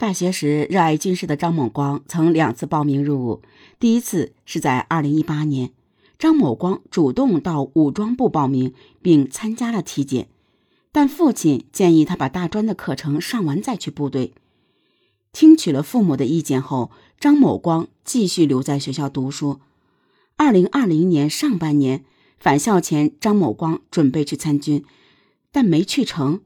大学时热爱军事的张某光曾两次报名入伍，第一次是在2018年，张某光主动到武装部报名并参加了体检，但父亲建议他把大专的课程上完再去部队。听取了父母的意见后，张某光继续留在学校读书。2020年上半年返校前，张某光准备去参军，但没去成。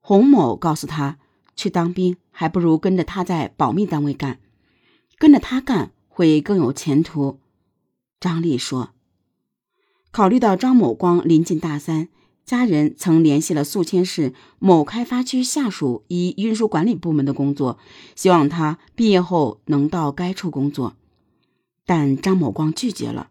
洪某告诉他，去当兵。还不如跟着他在保密单位干，跟着他干会更有前途。张丽说：“考虑到张某光临近大三，家人曾联系了宿迁市某开发区下属一运输管理部门的工作，希望他毕业后能到该处工作。但张某光拒绝了。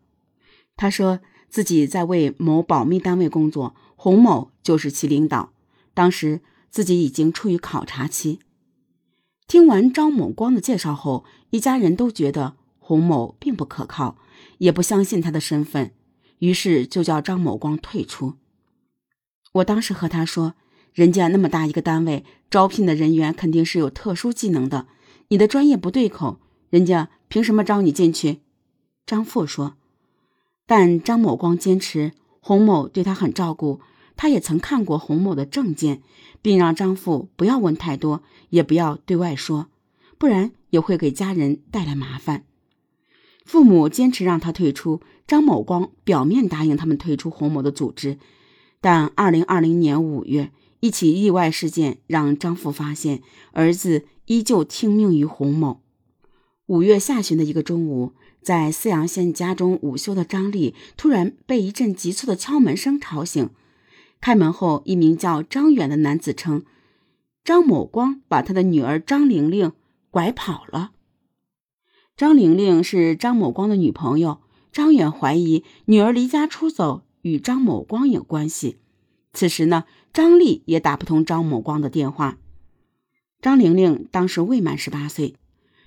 他说自己在为某保密单位工作，洪某就是其领导，当时自己已经处于考察期。”听完张某光的介绍后，一家人都觉得洪某并不可靠，也不相信他的身份，于是就叫张某光退出。我当时和他说：“人家那么大一个单位，招聘的人员肯定是有特殊技能的，你的专业不对口，人家凭什么招你进去？”张富说。但张某光坚持洪某对他很照顾。他也曾看过洪某的证件，并让张父不要问太多，也不要对外说，不然也会给家人带来麻烦。父母坚持让他退出，张某光表面答应他们退出洪某的组织，但二零二零年五月，一起意外事件让张父发现儿子依旧听命于洪某。五月下旬的一个中午，在泗阳县家中午休的张丽突然被一阵急促的敲门声吵醒。开门后，一名叫张远的男子称，张某光把他的女儿张玲玲拐跑了。张玲玲是张某光的女朋友，张远怀疑女儿离家出走与张某光有关系。此时呢，张丽也打不通张某光的电话。张玲玲当时未满十八岁，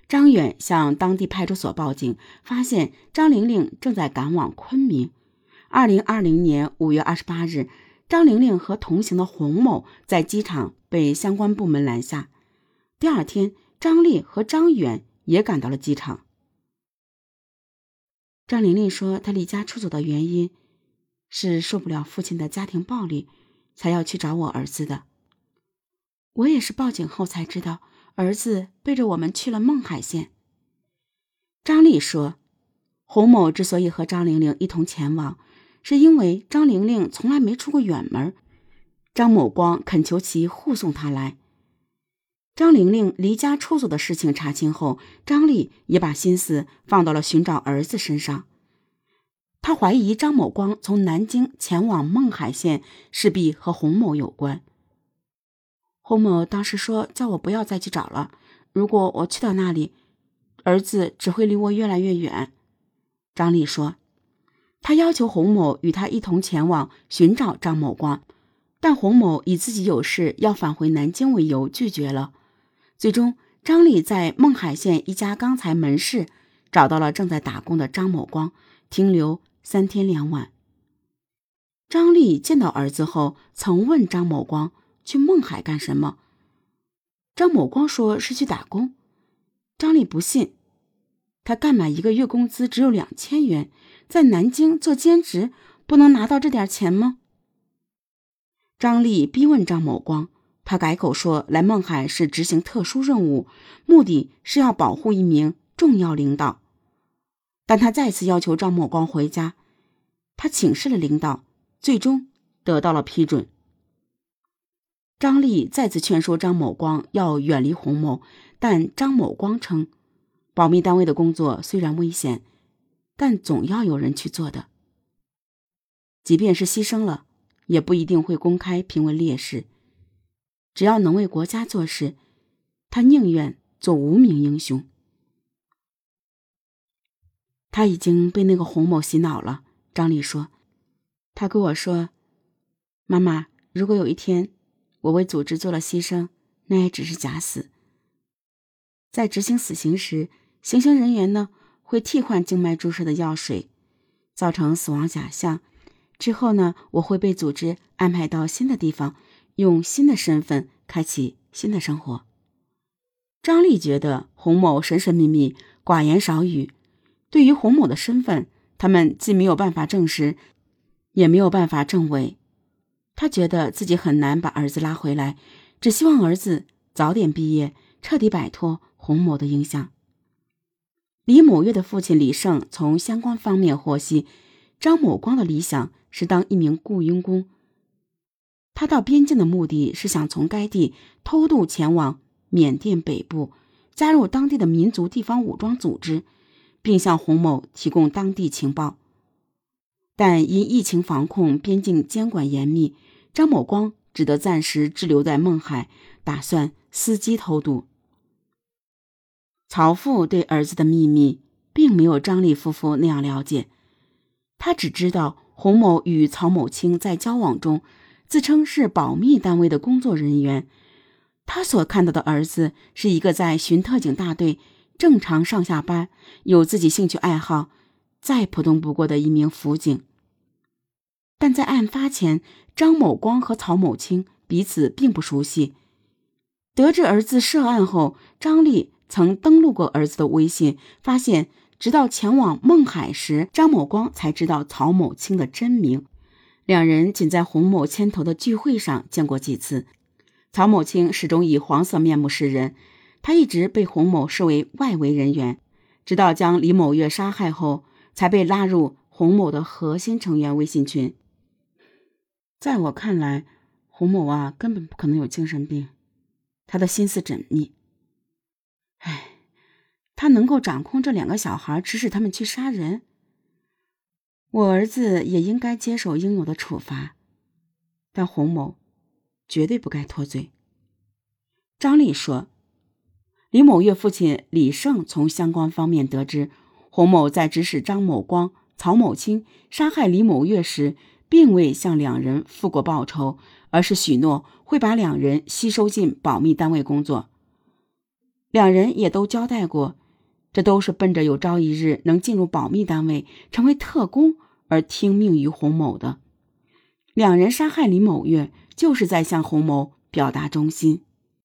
张远向当地派出所报警，发现张玲玲正在赶往昆明。二零二零年五月二十八日。张玲玲和同行的洪某在机场被相关部门拦下。第二天，张丽和张远也赶到了机场。张玲玲说：“她离家出走的原因是受不了父亲的家庭暴力，才要去找我儿子的。我也是报警后才知道，儿子背着我们去了孟海县。”张丽说：“洪某之所以和张玲玲一同前往。”是因为张玲玲从来没出过远门，张某光恳求其护送她来。张玲玲离家出走的事情查清后，张丽也把心思放到了寻找儿子身上。他怀疑张某光从南京前往孟海县，势必和洪某有关。洪某当时说：“叫我不要再去找了，如果我去到那里，儿子只会离我越来越远。”张丽说。他要求洪某与他一同前往寻找张某光，但洪某以自己有事要返回南京为由拒绝了。最终，张丽在孟海县一家钢材门市找到了正在打工的张某光，停留三天两晚。张丽见到儿子后，曾问张某光去孟海干什么。张某光说是去打工。张丽不信，他干嘛一个月工资只有两千元？在南京做兼职，不能拿到这点钱吗？张丽逼问张某光，他改口说来孟海是执行特殊任务，目的是要保护一名重要领导。但他再次要求张某光回家，他请示了领导，最终得到了批准。张丽再次劝说张某光要远离洪某，但张某光称，保密单位的工作虽然危险。但总要有人去做的，即便是牺牲了，也不一定会公开评为烈士。只要能为国家做事，他宁愿做无名英雄。他已经被那个洪某洗脑了。张丽说：“他跟我说，妈妈，如果有一天我为组织做了牺牲，那也只是假死。在执行死刑时，行刑人员呢？”会替换静脉注射的药水，造成死亡假象。之后呢，我会被组织安排到新的地方，用新的身份开启新的生活。张丽觉得洪某神神秘秘、寡言少语，对于洪某的身份，他们既没有办法证实，也没有办法证伪。他觉得自己很难把儿子拉回来，只希望儿子早点毕业，彻底摆脱洪某的影响。李某月的父亲李胜从相关方面获悉，张某光的理想是当一名雇佣工。他到边境的目的是想从该地偷渡前往。缅甸北部加入当地的民族地方武装组织，并向洪某提供当地情报。但因疫情防控、边境监管严密，张某光只得暂时滞留在勐海，打算伺机偷渡。曹父对儿子的秘密并没有张丽夫妇那样了解，他只知道洪某与曹某清在交往中，自称是保密单位的工作人员。他所看到的儿子是一个在巡特警大队正常上下班、有自己兴趣爱好、再普通不过的一名辅警。但在案发前，张某光和曹某清彼此并不熟悉。得知儿子涉案后，张丽曾登录过儿子的微信，发现直到前往勐海时，张某光才知道曹某清的真名。两人仅在洪某牵头的聚会上见过几次。曹某清始终以黄色面目示人，他一直被洪某视为外围人员，直到将李某月杀害后，才被拉入洪某的核心成员微信群。在我看来，洪某啊，根本不可能有精神病，他的心思缜密。哎，他能够掌控这两个小孩，指使他们去杀人，我儿子也应该接受应有的处罚，但洪某。绝对不该脱罪。张丽说：“李某月父亲李胜从相关方面得知，洪某在指使张某光、曹某清杀害李某月时，并未向两人付过报酬，而是许诺会把两人吸收进保密单位工作。两人也都交代过，这都是奔着有朝一日能进入保密单位，成为特工而听命于洪某的。两人杀害李某月。”就是在向洪某表达忠心。